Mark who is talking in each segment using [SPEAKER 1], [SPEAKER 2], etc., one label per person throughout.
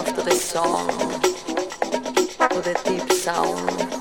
[SPEAKER 1] To the song, to the deep sound.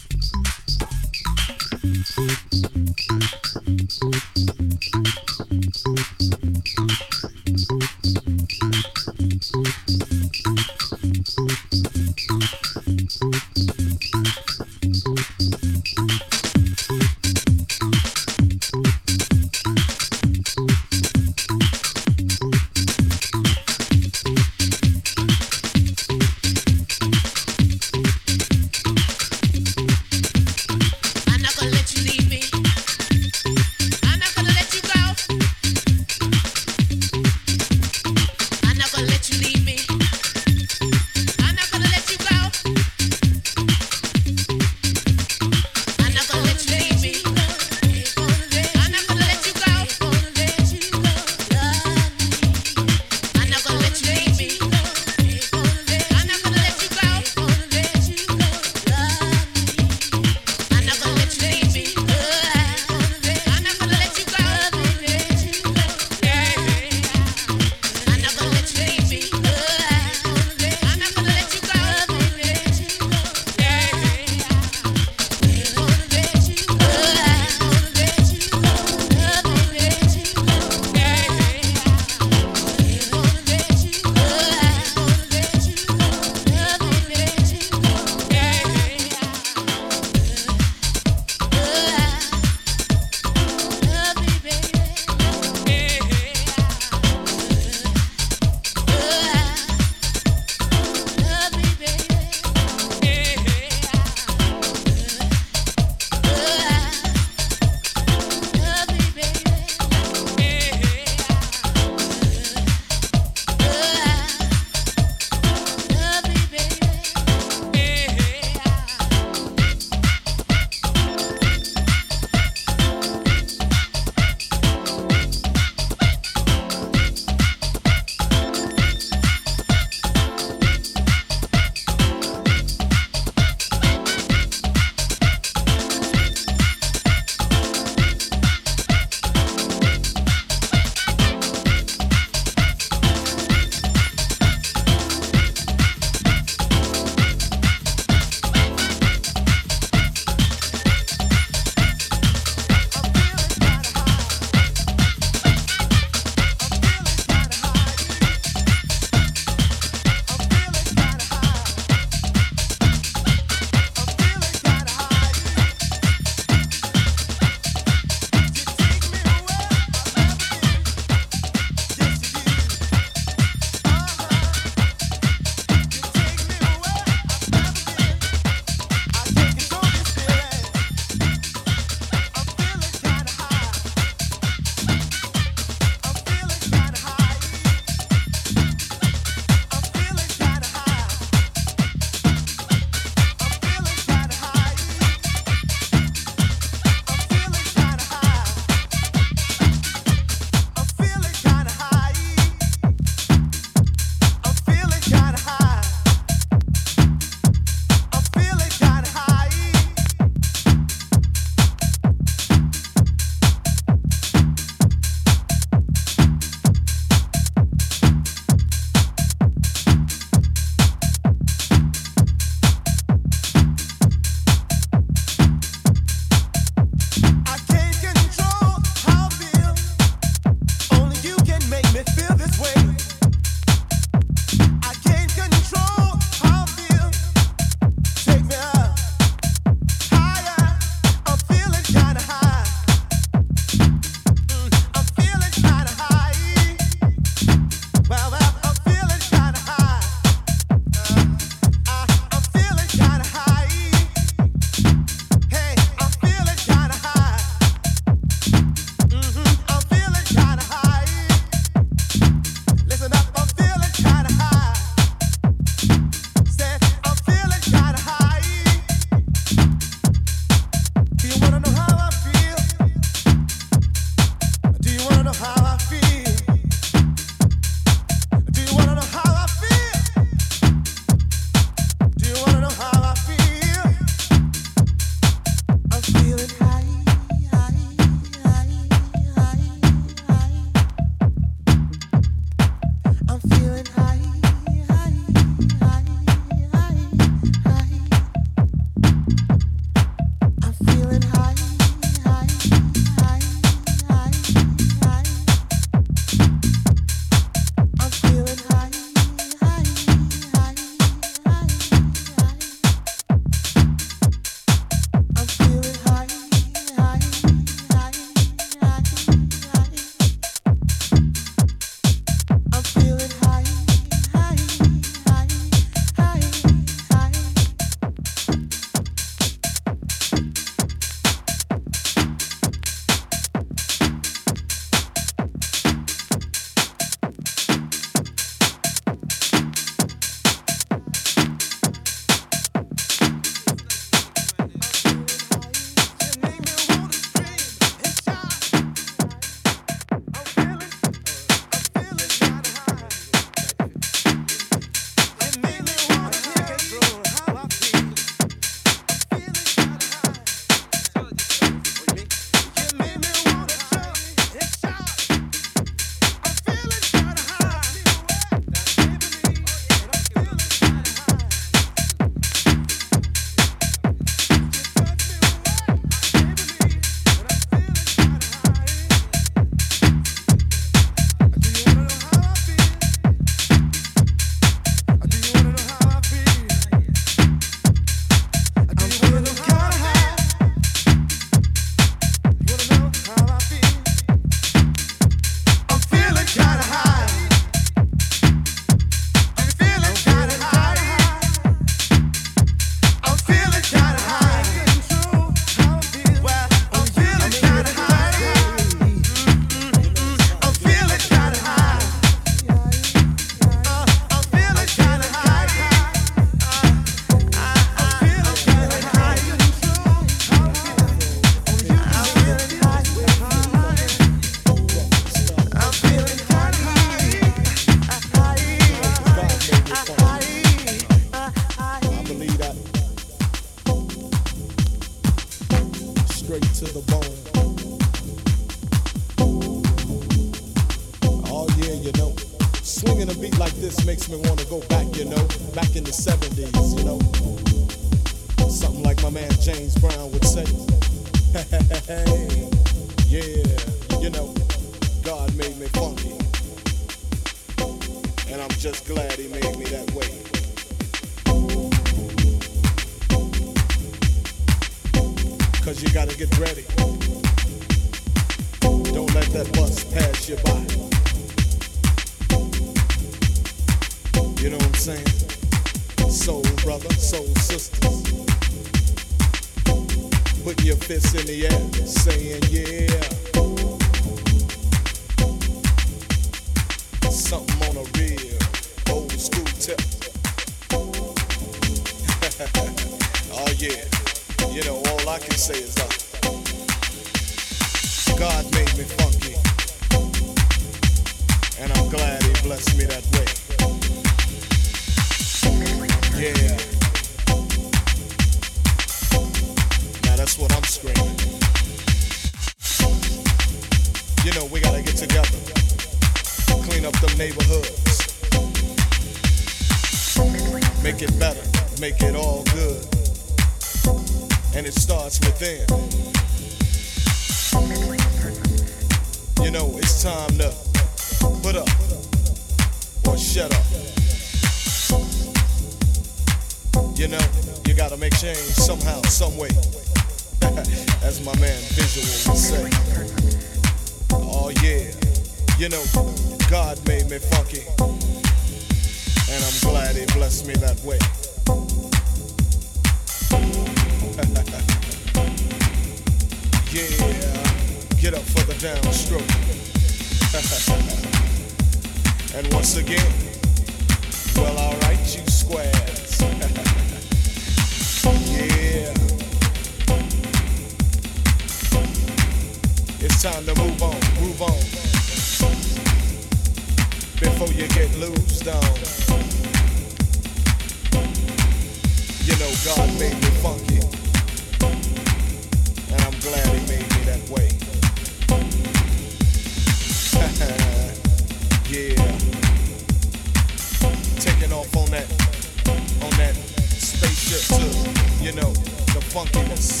[SPEAKER 2] Funkiness.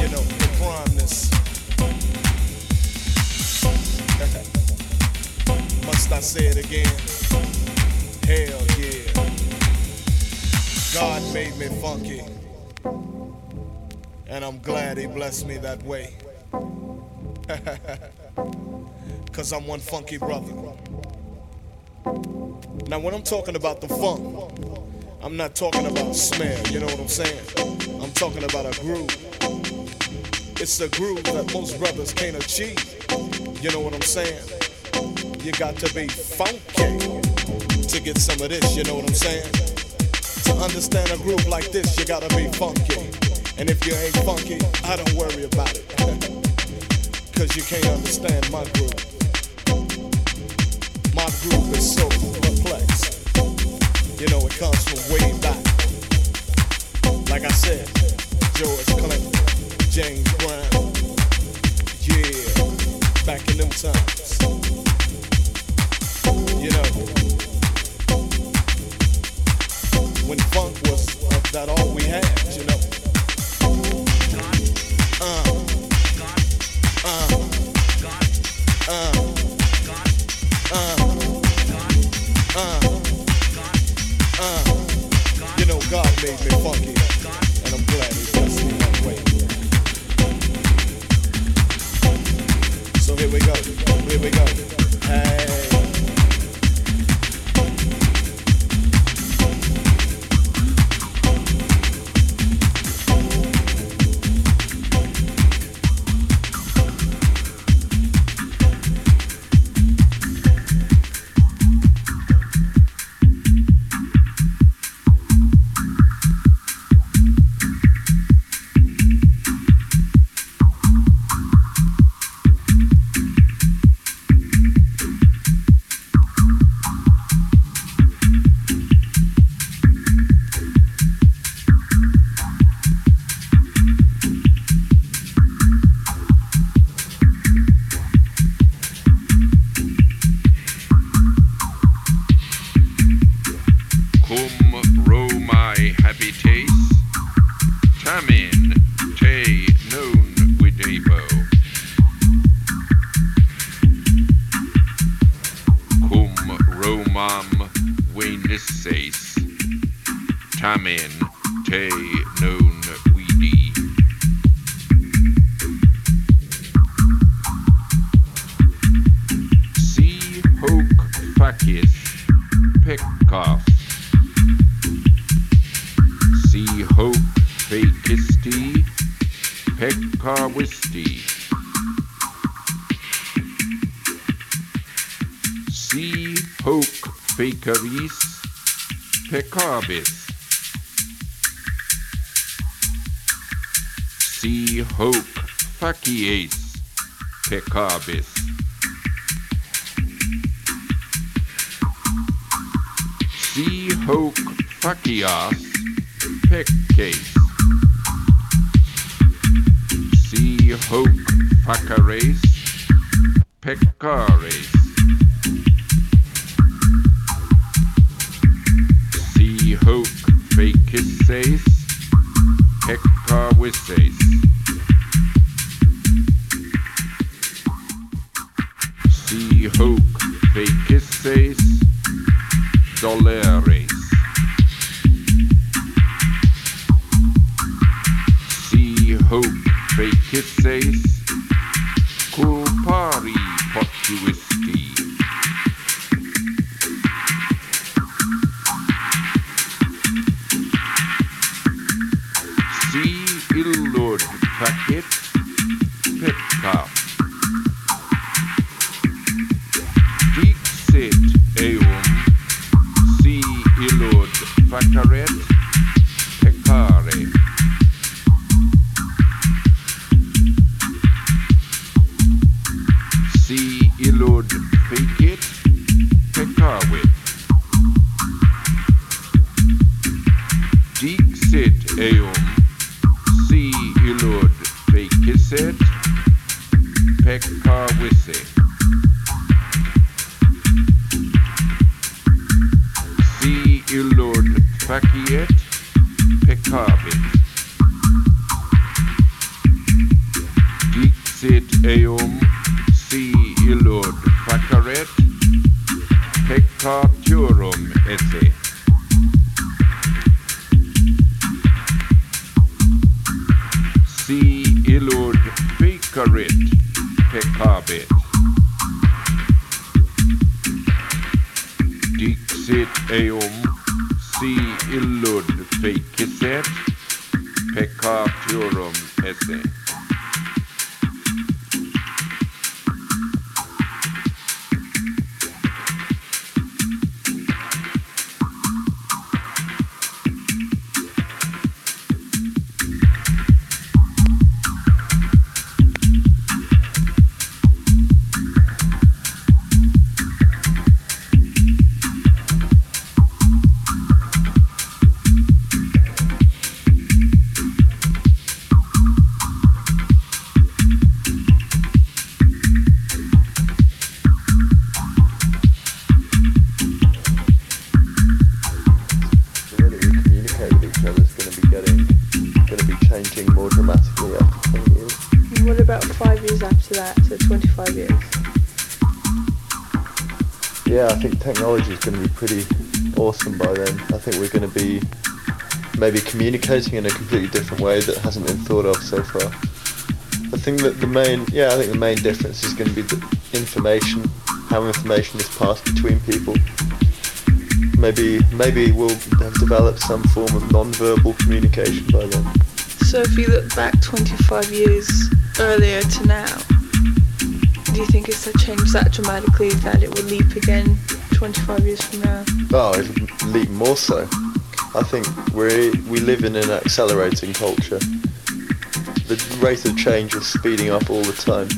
[SPEAKER 2] You know, the primeness. Must I say it again? Hell yeah. God made me funky. And I'm glad he blessed me that way. Cause I'm one funky brother. Now, when I'm talking about the funk, I'm not talking about smell, you know what I'm saying? I'm talking about a groove. It's a groove that most brothers can't achieve. You know what I'm saying? You got to be funky to get some of this, you know what I'm saying? To understand a groove like this, you gotta be funky. And if you ain't funky, I don't worry about it. Cause you can't understand my groove. My groove is so. You know, it comes from way back. Like I said, George Clinton, James Brown. Yeah, back in them times. You know, when funk was that all we had, you know.
[SPEAKER 3] Fakarit Pekabit. Dixit Eum Si Illud Fakiset Pekaturum Esse.
[SPEAKER 4] Pretty awesome by then. I think we're going to be maybe communicating in a completely different way that hasn't been thought of so far. I think that the main, yeah, I think the main difference is going to be the information, how information is passed between people. Maybe, maybe we'll have developed some form of non-verbal communication by then.
[SPEAKER 5] So if you look back 25 years earlier to now, do you think it's changed that dramatically that it will leap again 25 years from now?
[SPEAKER 4] Oh, it'll leap more so. I think we we live in an accelerating culture. The rate of change is speeding up all the time.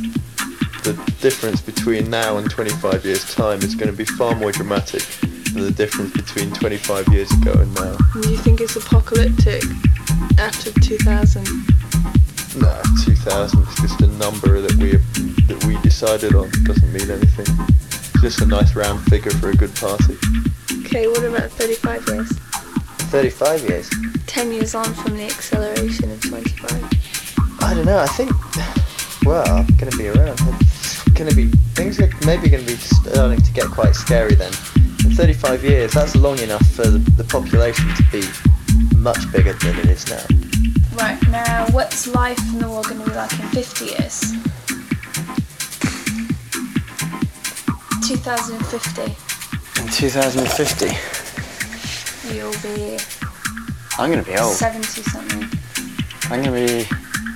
[SPEAKER 4] The difference between now and 25 years' time is going to be far more dramatic than the difference between 25 years ago and now.
[SPEAKER 5] Do you think it's apocalyptic after 2000?
[SPEAKER 4] No, 2000 is just a number that we that we decided on. Doesn't mean anything. Just a nice round figure for a good party.
[SPEAKER 5] Okay, what about 35 years?
[SPEAKER 4] 35 years.
[SPEAKER 5] 10 years on from the acceleration of 25.
[SPEAKER 4] I don't know. I think, well, I'm going to be around. It's going to be things are maybe going to be starting to get quite scary then. In 35 years, that's long enough for the, the population to be much bigger than it is now.
[SPEAKER 6] Right, now what's life in the world going to be like in 50 years? 2050.
[SPEAKER 7] In 2050,
[SPEAKER 6] You'll be
[SPEAKER 7] I'm gonna be old.
[SPEAKER 6] 70 something.
[SPEAKER 7] I'm gonna be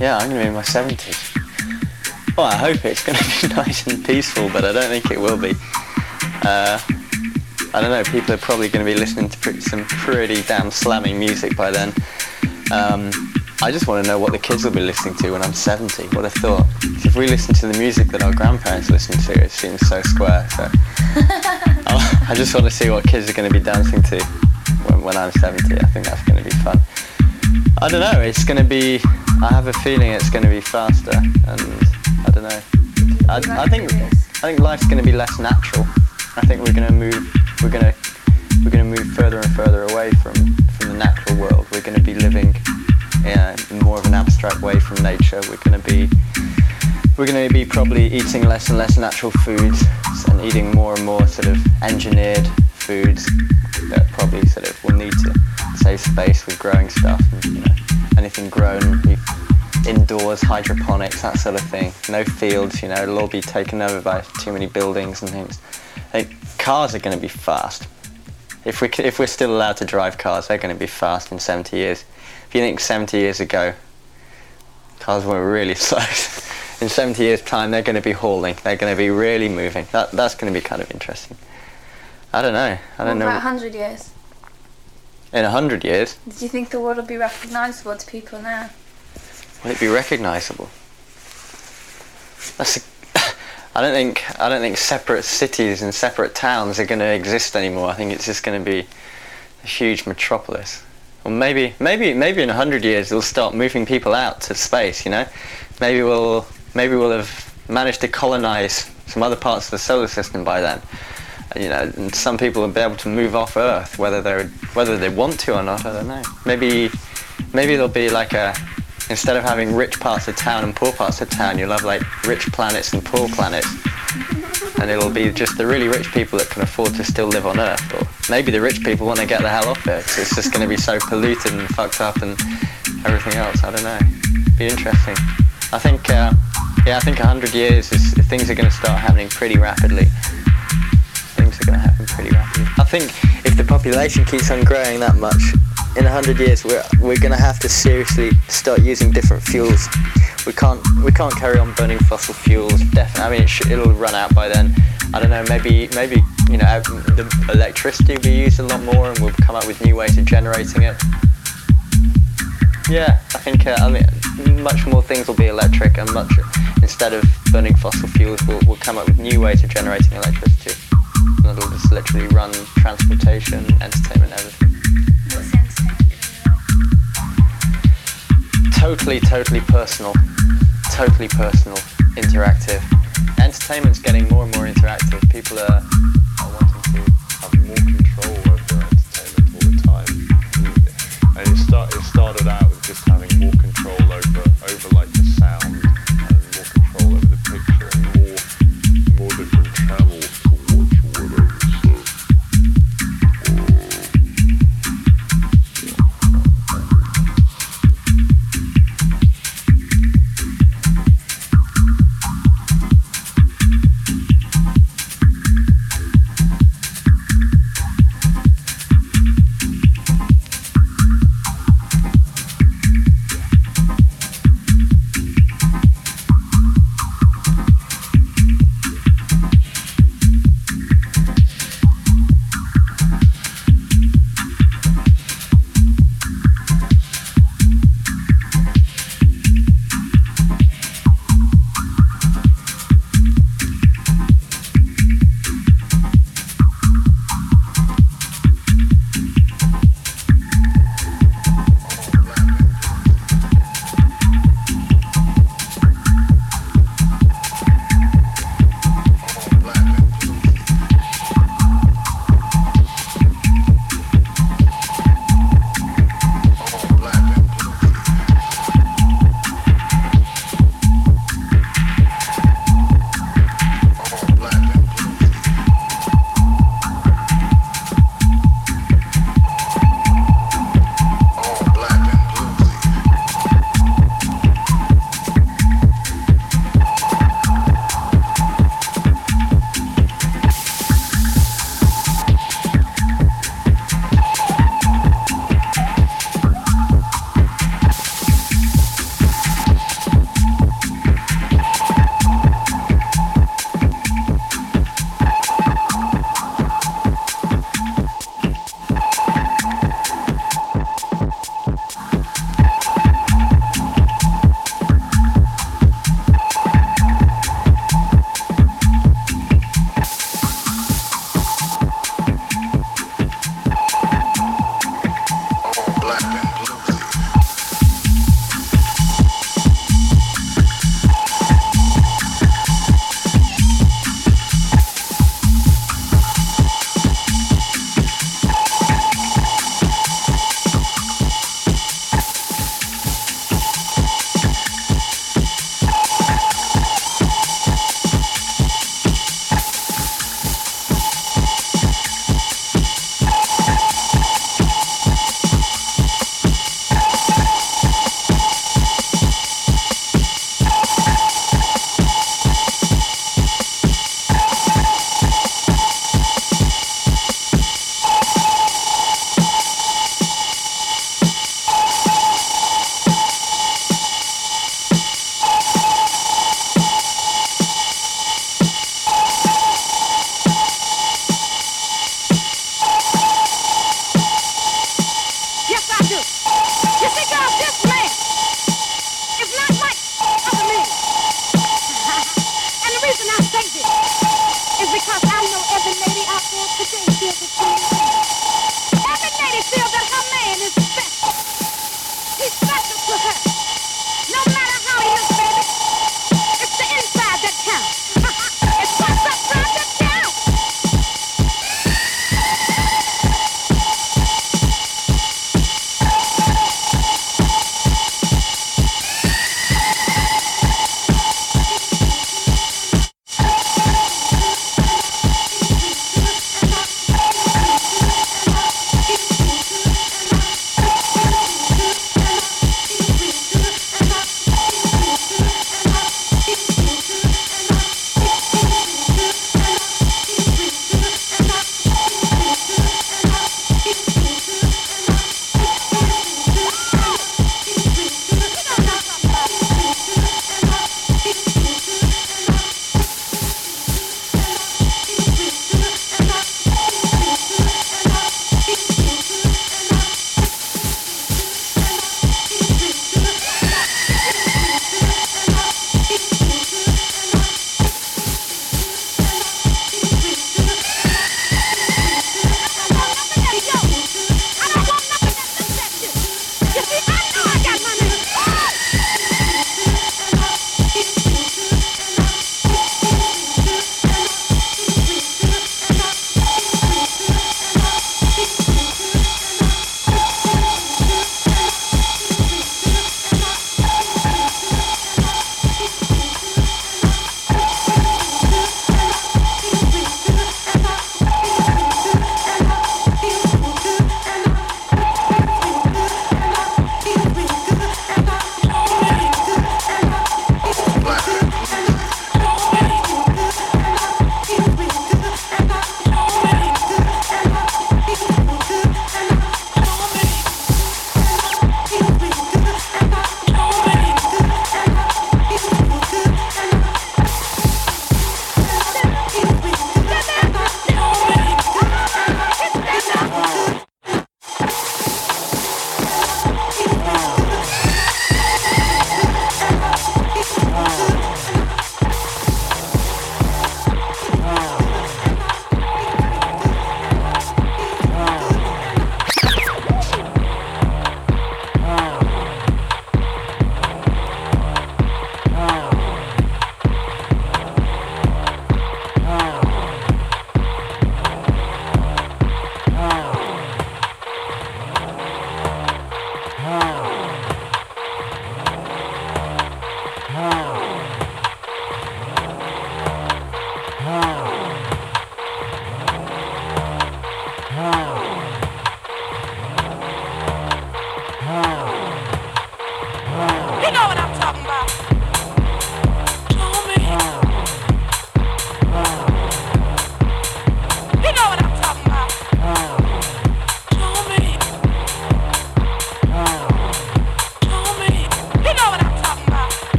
[SPEAKER 7] Yeah, I'm to be in my 70s. Well, I hope it's going to be nice and peaceful, but I don't think it will be. Uh, I don't know, people are probably going to be listening to some pretty damn slamming music by then. Um, I just want to know what the kids will be listening to when I'm 70. What a thought. If we listen to the music that our grandparents listened to, it seems so square. So I just want to see what kids are going to be dancing to when, when I'm 70. I think that's going to be fun. I don't know. It's going to be. I have a feeling it's going to be faster, and I don't know. I, I think I think life's going to be less natural. I think we're going to move. We're going to we're going to move further and further away from from the natural world. We're going to be living yeah, in more of an abstract way from nature. We're going to be we're going to be probably eating less and less natural foods and eating more and more sort of engineered foods that probably sort of will need to save space with growing stuff. And, you know, anything grown indoors, hydroponics, that sort of thing. No fields, you know, it'll all be taken over by too many buildings and things. Like, cars are going to be fast. If, we, if we're still allowed to drive cars, they're going to be fast in 70 years. If you think 70 years ago, cars were really slow. in 70 years' time, they're going to be hauling. They're going to be really moving. That, that's going to be kind of interesting. I don't know. I don't
[SPEAKER 6] what
[SPEAKER 7] know.
[SPEAKER 6] about 100 years?
[SPEAKER 7] In 100 years,
[SPEAKER 6] Do you think the world will be recognisable to people now?
[SPEAKER 7] will it be recognisable? That's a, I don't think I don't think separate cities and separate towns are going to exist anymore. I think it's just going to be a huge metropolis. Or maybe maybe maybe in 100 years they'll start moving people out to space, you know? Maybe we'll maybe we'll have managed to colonize some other parts of the solar system by then. You know, and some people will be able to move off Earth, whether they whether they want to or not. I don't know. Maybe maybe there'll be like a instead of having rich parts of town and poor parts of town, you'll have like rich planets and poor planets. And it'll be just the really rich people that can afford to still live on Earth. Or maybe the rich people want to get the hell off it it's just going to be so polluted and fucked up and everything else. I don't know. Be interesting. I think, uh, yeah, I think 100 years is things are going to start happening pretty rapidly. Things are going to happen pretty rapidly. I think if the population keeps on growing that much, in 100 years we're, we're going to have to seriously start using different fuels. We can't we can't carry on burning fossil fuels. Definitely, I mean it sh- it'll run out by then. I don't know. Maybe maybe you know the electricity will be used a lot more, and we'll come up with new ways of generating it. Yeah, I think uh, I mean much more things will be electric, and much instead of burning fossil fuels, we'll, we'll come up with new ways of generating electricity. And it'll just literally run transportation, entertainment, everything.
[SPEAKER 6] What's the entertainment going to be like?
[SPEAKER 7] totally, totally personal, totally personal, interactive. Entertainment's getting more and more interactive. People are, are wanting to
[SPEAKER 8] have more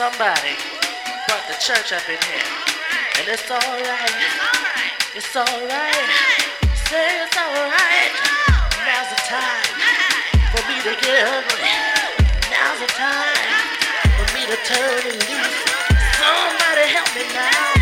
[SPEAKER 8] somebody brought the church up in here. And it's alright. It's alright.
[SPEAKER 9] Say it's alright. Now's the time for me
[SPEAKER 3] to get hungry. Now's the time for me to turn and loose. Somebody help me now.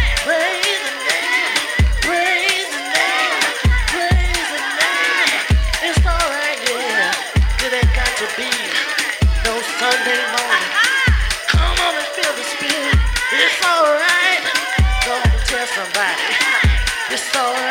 [SPEAKER 3] You're so.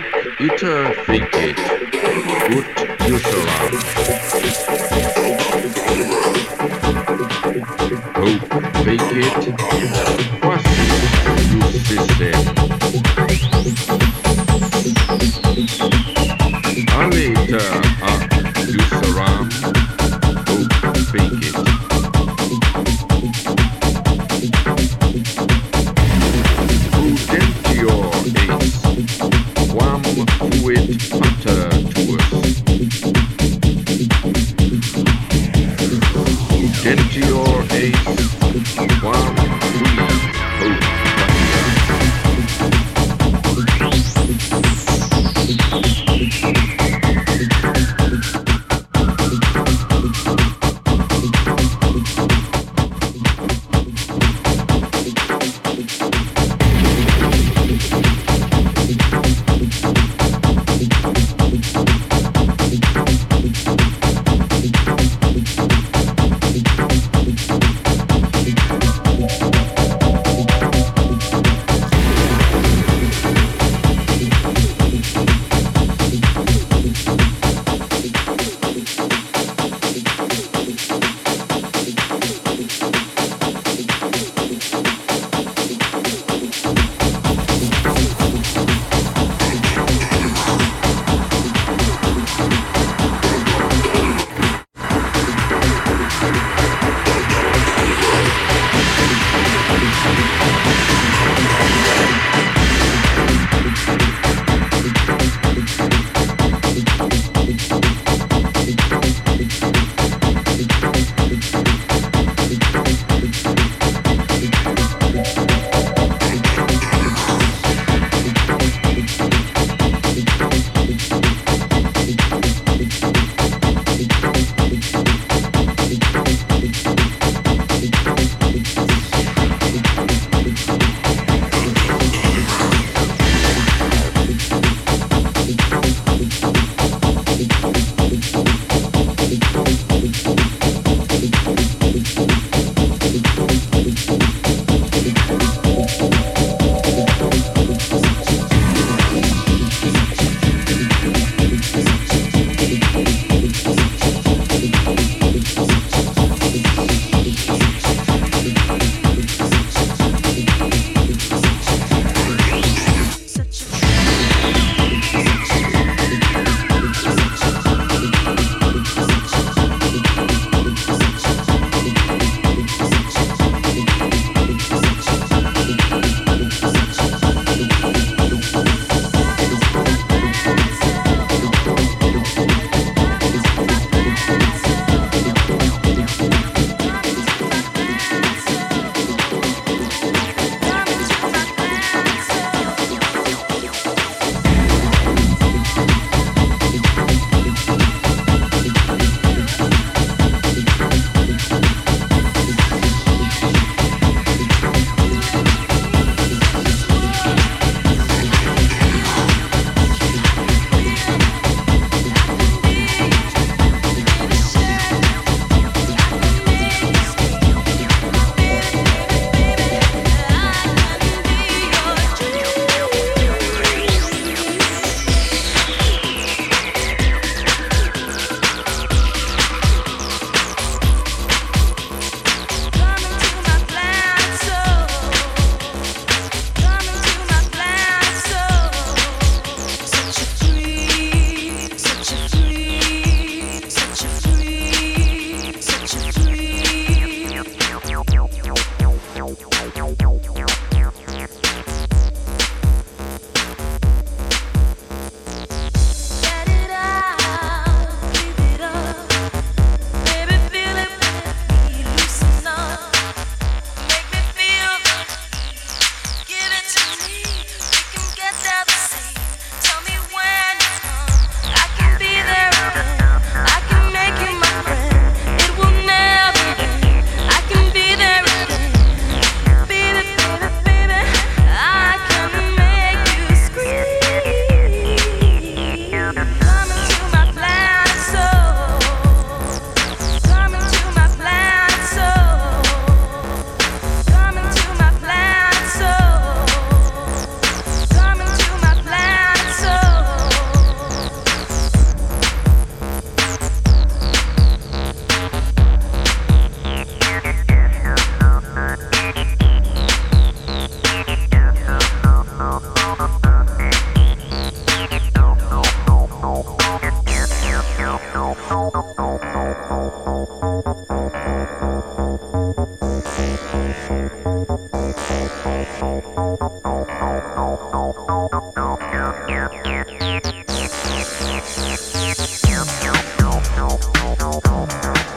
[SPEAKER 3] Hoc ita fecit ut usuram. Hope make it quasi justisem. Aleta
[SPEAKER 10] Thank you.